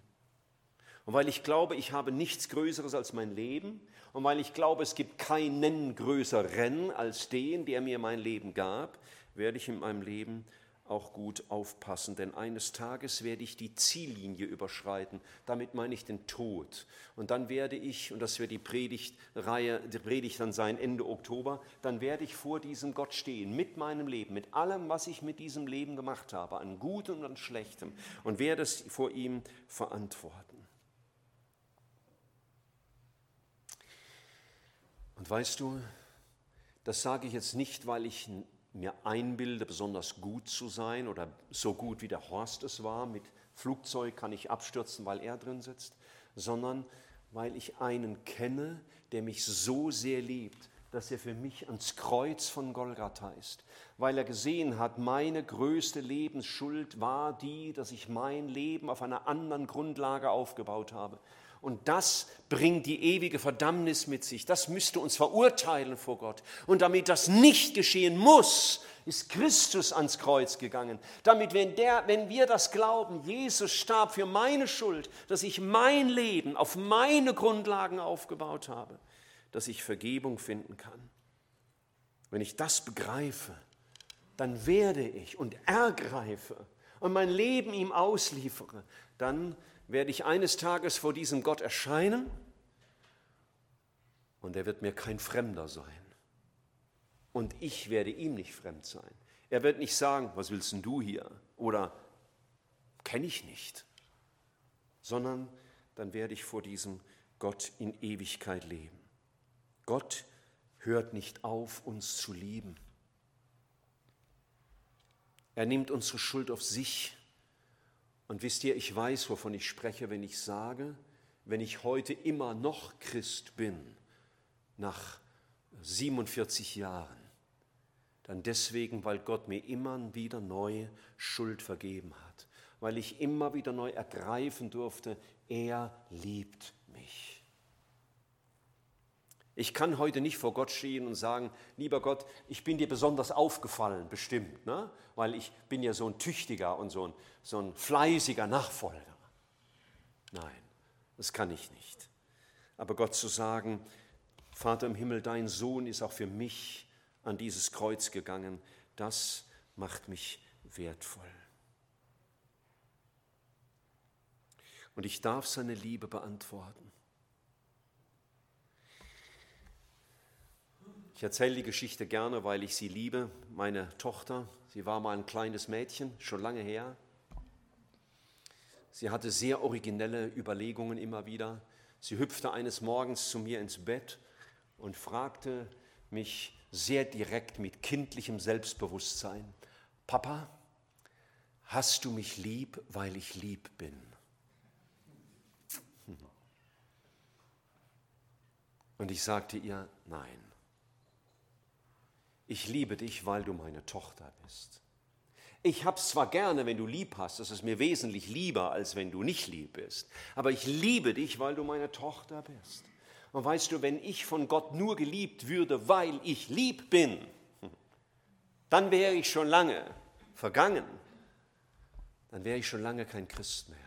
Und weil ich glaube, ich habe nichts Größeres als mein Leben, und weil ich glaube, es gibt keinen größeren als den, der mir mein Leben gab, werde ich in meinem Leben auch gut aufpassen, denn eines Tages werde ich die Ziellinie überschreiten. Damit meine ich den Tod. Und dann werde ich, und das wird die Predigtreihe, die Predigt dann sein Ende Oktober, dann werde ich vor diesem Gott stehen, mit meinem Leben, mit allem, was ich mit diesem Leben gemacht habe, an Gutem und an Schlechtem, und werde es vor ihm verantworten. Und weißt du, das sage ich jetzt nicht, weil ich mir einbilde, besonders gut zu sein oder so gut wie der Horst es war, mit Flugzeug kann ich abstürzen, weil er drin sitzt, sondern weil ich einen kenne, der mich so sehr liebt, dass er für mich ans Kreuz von Golgatha ist, weil er gesehen hat, meine größte Lebensschuld war die, dass ich mein Leben auf einer anderen Grundlage aufgebaut habe. Und das bringt die ewige Verdammnis mit sich. Das müsste uns verurteilen vor Gott. Und damit das nicht geschehen muss, ist Christus ans Kreuz gegangen. Damit, wenn, der, wenn wir das glauben, Jesus starb für meine Schuld, dass ich mein Leben auf meine Grundlagen aufgebaut habe, dass ich Vergebung finden kann. Wenn ich das begreife, dann werde ich und ergreife und mein Leben ihm ausliefere, dann werde ich eines Tages vor diesem Gott erscheinen und er wird mir kein Fremder sein. Und ich werde ihm nicht fremd sein. Er wird nicht sagen, was willst denn du hier? Oder kenne ich nicht. Sondern dann werde ich vor diesem Gott in Ewigkeit leben. Gott hört nicht auf, uns zu lieben. Er nimmt unsere Schuld auf sich und wisst ihr, ich weiß, wovon ich spreche, wenn ich sage, wenn ich heute immer noch Christ bin, nach 47 Jahren, dann deswegen, weil Gott mir immer wieder neu Schuld vergeben hat, weil ich immer wieder neu ergreifen durfte, er liebt mich. Ich kann heute nicht vor Gott stehen und sagen, lieber Gott, ich bin dir besonders aufgefallen, bestimmt, ne? weil ich bin ja so ein tüchtiger und so ein, so ein fleißiger Nachfolger. Nein, das kann ich nicht. Aber Gott zu sagen, Vater im Himmel, dein Sohn ist auch für mich an dieses Kreuz gegangen, das macht mich wertvoll. Und ich darf seine Liebe beantworten. Ich erzähle die Geschichte gerne, weil ich sie liebe. Meine Tochter, sie war mal ein kleines Mädchen, schon lange her. Sie hatte sehr originelle Überlegungen immer wieder. Sie hüpfte eines Morgens zu mir ins Bett und fragte mich sehr direkt mit kindlichem Selbstbewusstsein, Papa, hast du mich lieb, weil ich lieb bin? Und ich sagte ihr, nein. Ich liebe dich, weil du meine Tochter bist. Ich hab's zwar gerne, wenn du lieb hast, das ist mir wesentlich lieber, als wenn du nicht lieb bist, aber ich liebe dich, weil du meine Tochter bist. Und weißt du, wenn ich von Gott nur geliebt würde, weil ich lieb bin, dann wäre ich schon lange vergangen. Dann wäre ich schon lange kein Christ mehr.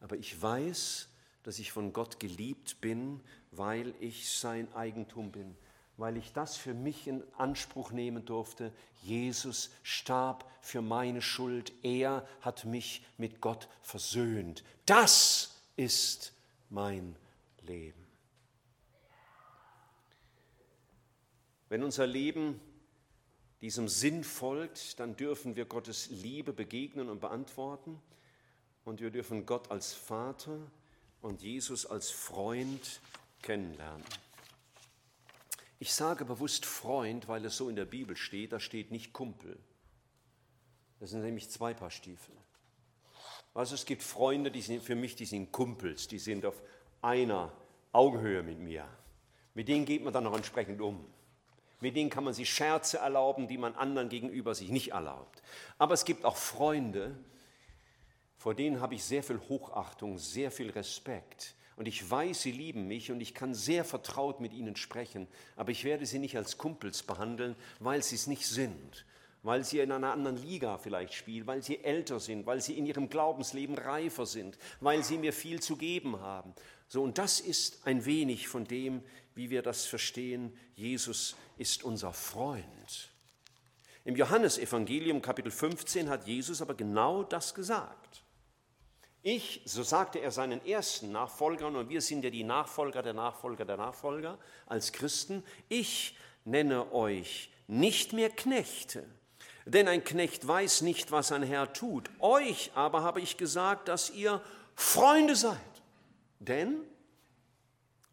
Aber ich weiß, dass ich von Gott geliebt bin, weil ich sein Eigentum bin, weil ich das für mich in Anspruch nehmen durfte. Jesus starb für meine Schuld. Er hat mich mit Gott versöhnt. Das ist mein Leben. Wenn unser Leben diesem Sinn folgt, dann dürfen wir Gottes Liebe begegnen und beantworten. Und wir dürfen Gott als Vater und Jesus als Freund kennenlernen. Ich sage bewusst Freund, weil es so in der Bibel steht, da steht nicht Kumpel. Das sind nämlich zwei Paar Stiefel. Also es gibt Freunde, die sind für mich, die sind Kumpels, die sind auf einer Augenhöhe mit mir. Mit denen geht man dann noch entsprechend um. Mit denen kann man sich Scherze erlauben, die man anderen gegenüber sich nicht erlaubt. Aber es gibt auch Freunde, vor denen habe ich sehr viel Hochachtung, sehr viel Respekt. Und ich weiß, sie lieben mich und ich kann sehr vertraut mit ihnen sprechen, aber ich werde sie nicht als Kumpels behandeln, weil sie es nicht sind, weil sie in einer anderen Liga vielleicht spielen, weil sie älter sind, weil sie in ihrem Glaubensleben reifer sind, weil sie mir viel zu geben haben. So, und das ist ein wenig von dem, wie wir das verstehen. Jesus ist unser Freund. Im Johannesevangelium Kapitel 15 hat Jesus aber genau das gesagt. Ich, so sagte er seinen ersten Nachfolgern, und wir sind ja die Nachfolger der Nachfolger der Nachfolger als Christen, ich nenne euch nicht mehr Knechte, denn ein Knecht weiß nicht, was ein Herr tut. Euch aber habe ich gesagt, dass ihr Freunde seid. Denn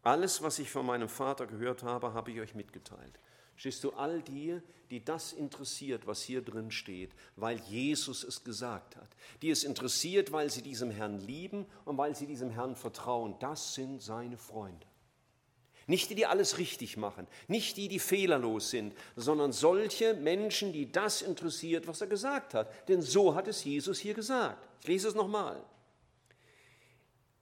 alles, was ich von meinem Vater gehört habe, habe ich euch mitgeteilt. Stehst du, all die, die das interessiert, was hier drin steht, weil Jesus es gesagt hat, die es interessiert, weil sie diesem Herrn lieben und weil sie diesem Herrn vertrauen, das sind seine Freunde. Nicht die, die alles richtig machen, nicht die, die fehlerlos sind, sondern solche Menschen, die das interessiert, was er gesagt hat. Denn so hat es Jesus hier gesagt. Ich lese es nochmal.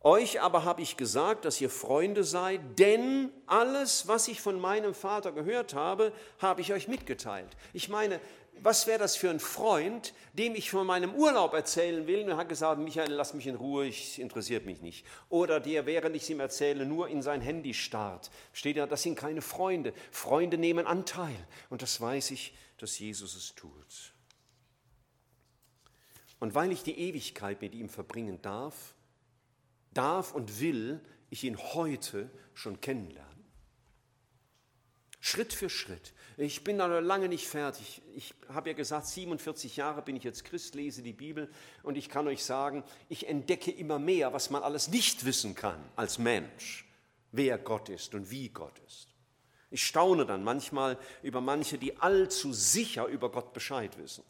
Euch aber habe ich gesagt, dass ihr Freunde seid, denn alles, was ich von meinem Vater gehört habe, habe ich euch mitgeteilt. Ich meine, was wäre das für ein Freund, dem ich von meinem Urlaub erzählen will und er hat gesagt, Michael, lass mich in Ruhe, ich interessiert mich nicht. Oder der, während ich es ihm erzähle, nur in sein Handy starrt. Steht ja, das sind keine Freunde. Freunde nehmen Anteil. Und das weiß ich, dass Jesus es tut. Und weil ich die Ewigkeit mit ihm verbringen darf, darf und will ich ihn heute schon kennenlernen. Schritt für Schritt. Ich bin da lange nicht fertig. Ich habe ja gesagt, 47 Jahre bin ich jetzt Christ, lese die Bibel und ich kann euch sagen, ich entdecke immer mehr, was man alles nicht wissen kann als Mensch, wer Gott ist und wie Gott ist. Ich staune dann manchmal über manche, die allzu sicher über Gott Bescheid wissen,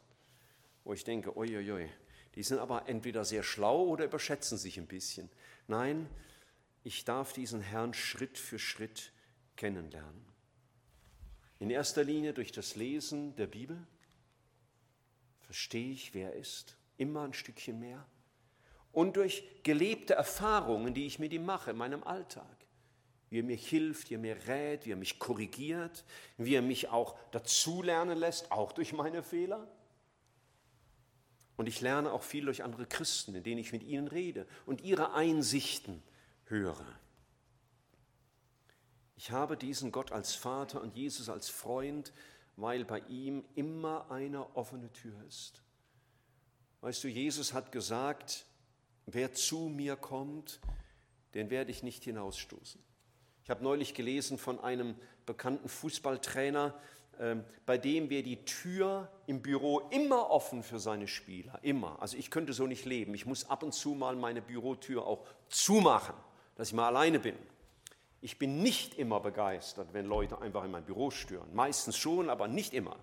wo ich denke, uiuiui, die sind aber entweder sehr schlau oder überschätzen sich ein bisschen. Nein, ich darf diesen Herrn Schritt für Schritt kennenlernen. In erster Linie durch das Lesen der Bibel verstehe ich, wer er ist, immer ein Stückchen mehr. Und durch gelebte Erfahrungen, die ich mit ihm mache in meinem Alltag. Wie er mir hilft, wie er mir rät, wie er mich korrigiert, wie er mich auch dazulernen lässt, auch durch meine Fehler. Und ich lerne auch viel durch andere Christen, in denen ich mit ihnen rede und ihre Einsichten höre. Ich habe diesen Gott als Vater und Jesus als Freund, weil bei ihm immer eine offene Tür ist. Weißt du, Jesus hat gesagt, wer zu mir kommt, den werde ich nicht hinausstoßen. Ich habe neulich gelesen von einem bekannten Fußballtrainer, bei dem wir die Tür im Büro immer offen für seine Spieler, immer. Also ich könnte so nicht leben. Ich muss ab und zu mal meine Bürotür auch zumachen, dass ich mal alleine bin. Ich bin nicht immer begeistert, wenn Leute einfach in mein Büro stören. Meistens schon, aber nicht immer.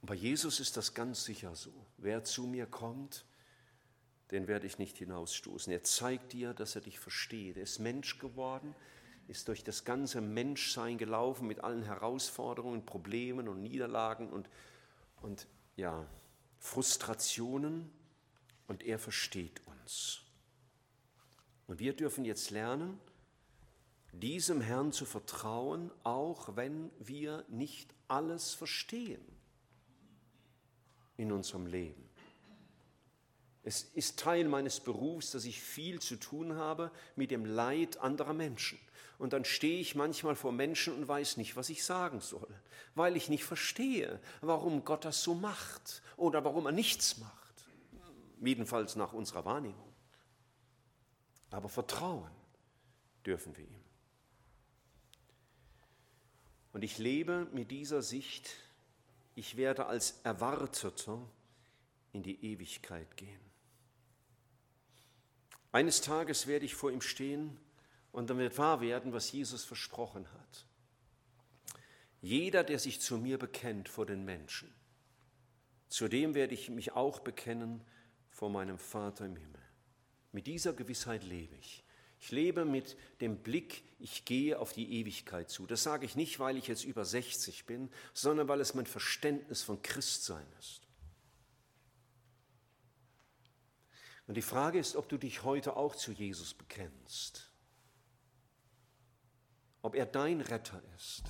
Und bei Jesus ist das ganz sicher so. Wer zu mir kommt, den werde ich nicht hinausstoßen. Er zeigt dir, dass er dich versteht. Er ist Mensch geworden ist durch das ganze Menschsein gelaufen mit allen Herausforderungen, Problemen und Niederlagen und, und ja, Frustrationen und er versteht uns. Und wir dürfen jetzt lernen, diesem Herrn zu vertrauen, auch wenn wir nicht alles verstehen in unserem Leben. Es ist Teil meines Berufs, dass ich viel zu tun habe mit dem Leid anderer Menschen. Und dann stehe ich manchmal vor Menschen und weiß nicht, was ich sagen soll, weil ich nicht verstehe, warum Gott das so macht oder warum er nichts macht. Jedenfalls nach unserer Wahrnehmung. Aber vertrauen dürfen wir ihm. Und ich lebe mit dieser Sicht, ich werde als Erwarteter in die Ewigkeit gehen. Eines Tages werde ich vor ihm stehen und dann wird wahr werden, was Jesus versprochen hat. Jeder, der sich zu mir bekennt vor den Menschen, zu dem werde ich mich auch bekennen vor meinem Vater im Himmel. Mit dieser Gewissheit lebe ich. Ich lebe mit dem Blick, ich gehe auf die Ewigkeit zu. Das sage ich nicht, weil ich jetzt über 60 bin, sondern weil es mein Verständnis von Christsein ist. Und die Frage ist, ob du dich heute auch zu Jesus bekennst ob er dein Retter ist,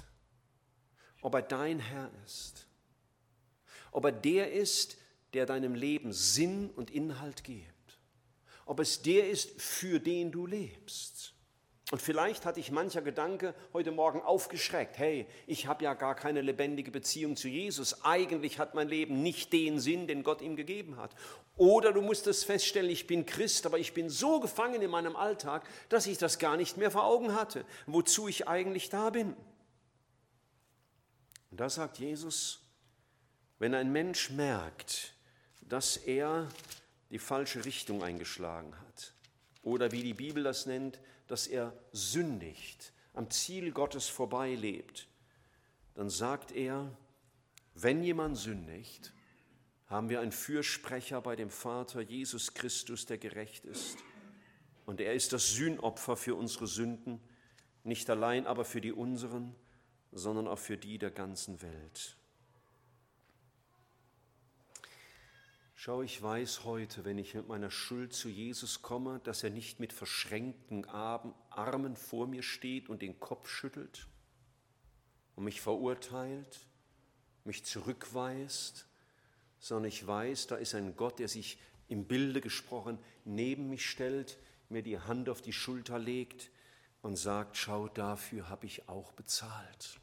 ob er dein Herr ist, ob er der ist, der deinem Leben Sinn und Inhalt gibt, ob es der ist, für den du lebst. Und vielleicht hat dich mancher Gedanke heute Morgen aufgeschreckt. Hey, ich habe ja gar keine lebendige Beziehung zu Jesus. Eigentlich hat mein Leben nicht den Sinn, den Gott ihm gegeben hat. Oder du musstest feststellen, ich bin Christ, aber ich bin so gefangen in meinem Alltag, dass ich das gar nicht mehr vor Augen hatte, wozu ich eigentlich da bin. Und da sagt Jesus, wenn ein Mensch merkt, dass er die falsche Richtung eingeschlagen hat, oder wie die Bibel das nennt, dass er sündigt, am Ziel Gottes vorbeilebt, dann sagt er, wenn jemand sündigt, haben wir einen Fürsprecher bei dem Vater, Jesus Christus, der gerecht ist. Und er ist das Sühnopfer für unsere Sünden, nicht allein aber für die unseren, sondern auch für die der ganzen Welt. Schau, ich weiß heute, wenn ich mit meiner Schuld zu Jesus komme, dass er nicht mit verschränkten Armen vor mir steht und den Kopf schüttelt und mich verurteilt, mich zurückweist, sondern ich weiß, da ist ein Gott, der sich im Bilde gesprochen neben mich stellt, mir die Hand auf die Schulter legt und sagt, schau, dafür habe ich auch bezahlt.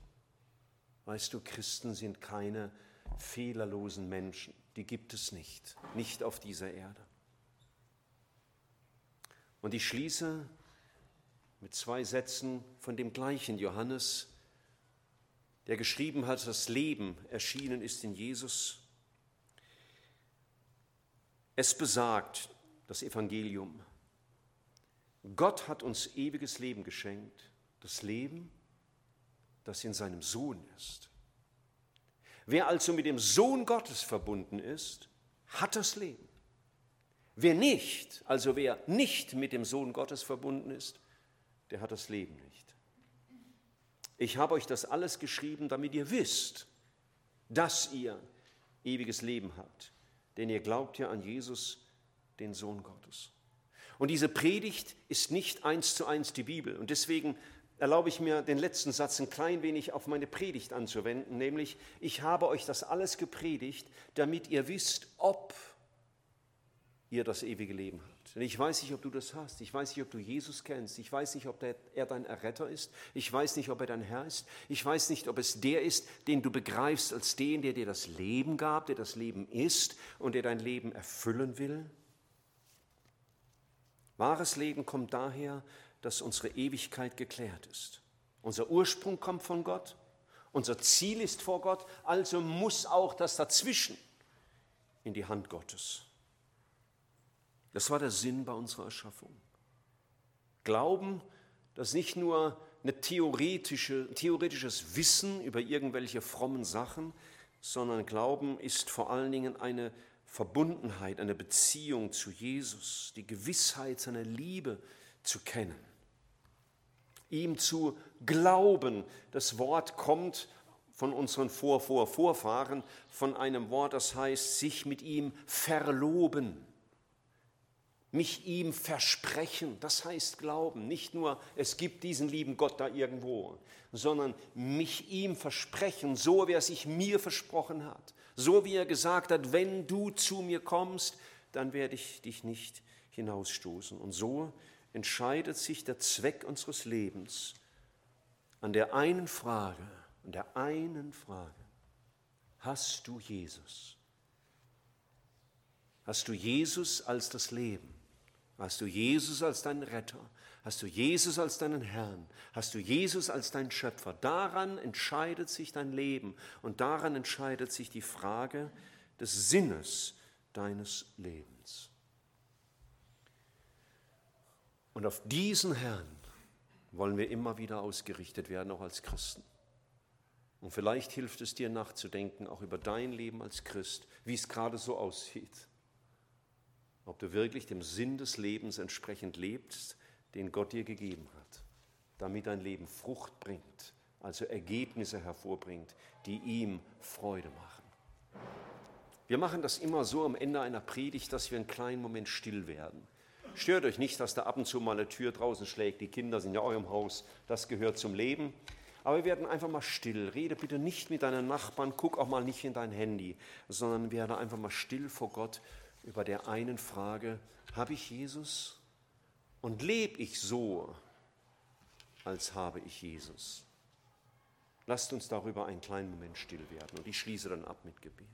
Weißt du, Christen sind keine fehlerlosen Menschen die gibt es nicht, nicht auf dieser Erde. Und ich schließe mit zwei Sätzen von dem gleichen Johannes, der geschrieben hat, das Leben erschienen ist in Jesus. Es besagt, das Evangelium, Gott hat uns ewiges Leben geschenkt, das Leben, das in seinem Sohn ist. Wer also mit dem Sohn Gottes verbunden ist, hat das Leben. Wer nicht, also wer nicht mit dem Sohn Gottes verbunden ist, der hat das Leben nicht. Ich habe euch das alles geschrieben, damit ihr wisst, dass ihr ewiges Leben habt. Denn ihr glaubt ja an Jesus, den Sohn Gottes. Und diese Predigt ist nicht eins zu eins die Bibel. Und deswegen erlaube ich mir, den letzten Satz ein klein wenig auf meine Predigt anzuwenden, nämlich, ich habe euch das alles gepredigt, damit ihr wisst, ob ihr das ewige Leben habt. Und ich weiß nicht, ob du das hast. Ich weiß nicht, ob du Jesus kennst. Ich weiß nicht, ob der, er dein Erretter ist. Ich weiß nicht, ob er dein Herr ist. Ich weiß nicht, ob es der ist, den du begreifst als den, der dir das Leben gab, der das Leben ist und der dein Leben erfüllen will. Wahres Leben kommt daher, dass unsere Ewigkeit geklärt ist. Unser Ursprung kommt von Gott, unser Ziel ist vor Gott, also muss auch das dazwischen in die Hand Gottes. Das war der Sinn bei unserer Erschaffung. Glauben, dass nicht nur ein theoretische, theoretisches Wissen über irgendwelche frommen Sachen, sondern Glauben ist vor allen Dingen eine Verbundenheit, eine Beziehung zu Jesus, die Gewissheit seiner Liebe zu kennen, ihm zu glauben. Das Wort kommt von unseren Vor, Vor, Vorfahren von einem Wort, das heißt sich mit ihm verloben mich ihm versprechen. Das heißt Glauben. Nicht nur, es gibt diesen lieben Gott da irgendwo, sondern mich ihm versprechen, so wie er sich mir versprochen hat. So wie er gesagt hat, wenn du zu mir kommst, dann werde ich dich nicht hinausstoßen. Und so entscheidet sich der Zweck unseres Lebens an der einen Frage, an der einen Frage. Hast du Jesus? Hast du Jesus als das Leben? Hast du Jesus als deinen Retter? Hast du Jesus als deinen Herrn? Hast du Jesus als deinen Schöpfer? Daran entscheidet sich dein Leben und daran entscheidet sich die Frage des Sinnes deines Lebens. Und auf diesen Herrn wollen wir immer wieder ausgerichtet werden, auch als Christen. Und vielleicht hilft es dir nachzudenken, auch über dein Leben als Christ, wie es gerade so aussieht ob du wirklich dem Sinn des Lebens entsprechend lebst, den Gott dir gegeben hat, damit dein Leben Frucht bringt, also Ergebnisse hervorbringt, die ihm Freude machen. Wir machen das immer so am Ende einer Predigt, dass wir einen kleinen Moment still werden. Stört euch nicht, dass da ab und zu mal eine Tür draußen schlägt. Die Kinder sind ja auch im Haus. Das gehört zum Leben. Aber wir werden einfach mal still. Rede bitte nicht mit deinen Nachbarn. Guck auch mal nicht in dein Handy, sondern werde einfach mal still vor Gott über der einen Frage, habe ich Jesus und lebe ich so, als habe ich Jesus? Lasst uns darüber einen kleinen Moment still werden und ich schließe dann ab mit Gebet.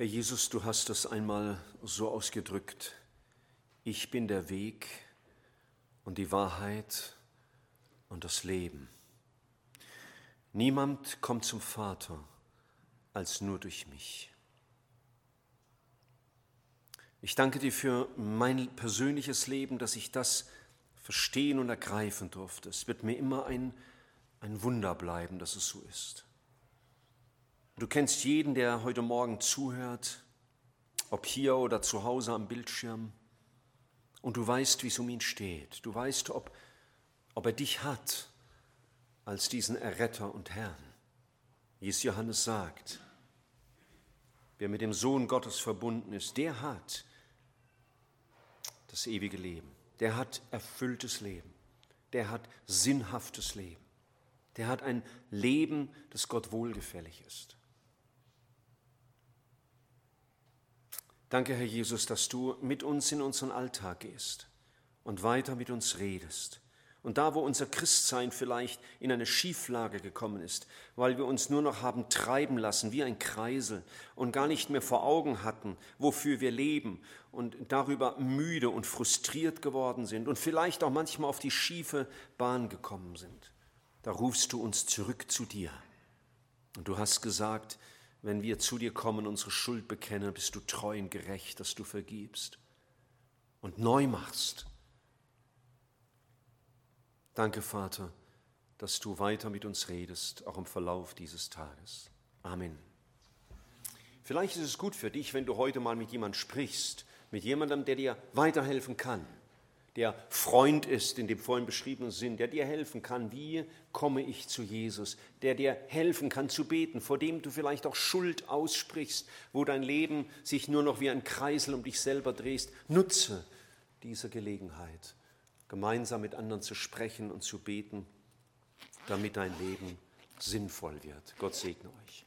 Herr Jesus, du hast es einmal so ausgedrückt, ich bin der Weg und die Wahrheit und das Leben. Niemand kommt zum Vater als nur durch mich. Ich danke dir für mein persönliches Leben, dass ich das verstehen und ergreifen durfte. Es wird mir immer ein, ein Wunder bleiben, dass es so ist. Du kennst jeden, der heute Morgen zuhört, ob hier oder zu Hause am Bildschirm. Und du weißt, wie es um ihn steht. Du weißt, ob, ob er dich hat als diesen Erretter und Herrn. Wie es Johannes sagt, wer mit dem Sohn Gottes verbunden ist, der hat das ewige Leben. Der hat erfülltes Leben. Der hat sinnhaftes Leben. Der hat ein Leben, das Gott wohlgefällig ist. Danke, Herr Jesus, dass du mit uns in unseren Alltag gehst und weiter mit uns redest. Und da, wo unser Christsein vielleicht in eine Schieflage gekommen ist, weil wir uns nur noch haben treiben lassen wie ein Kreisel und gar nicht mehr vor Augen hatten, wofür wir leben und darüber müde und frustriert geworden sind und vielleicht auch manchmal auf die schiefe Bahn gekommen sind, da rufst du uns zurück zu dir. Und du hast gesagt, wenn wir zu dir kommen, unsere Schuld bekennen, bist du treu und gerecht, dass du vergibst und neu machst. Danke, Vater, dass du weiter mit uns redest, auch im Verlauf dieses Tages. Amen. Vielleicht ist es gut für dich, wenn du heute mal mit jemandem sprichst, mit jemandem, der dir weiterhelfen kann, der Freund ist in dem vorhin beschriebenen Sinn, der dir helfen kann, wie komme ich zu Jesus, der dir helfen kann zu beten, vor dem du vielleicht auch Schuld aussprichst, wo dein Leben sich nur noch wie ein Kreisel um dich selber drehst. Nutze diese Gelegenheit, gemeinsam mit anderen zu sprechen und zu beten, damit dein Leben sinnvoll wird. Gott segne euch.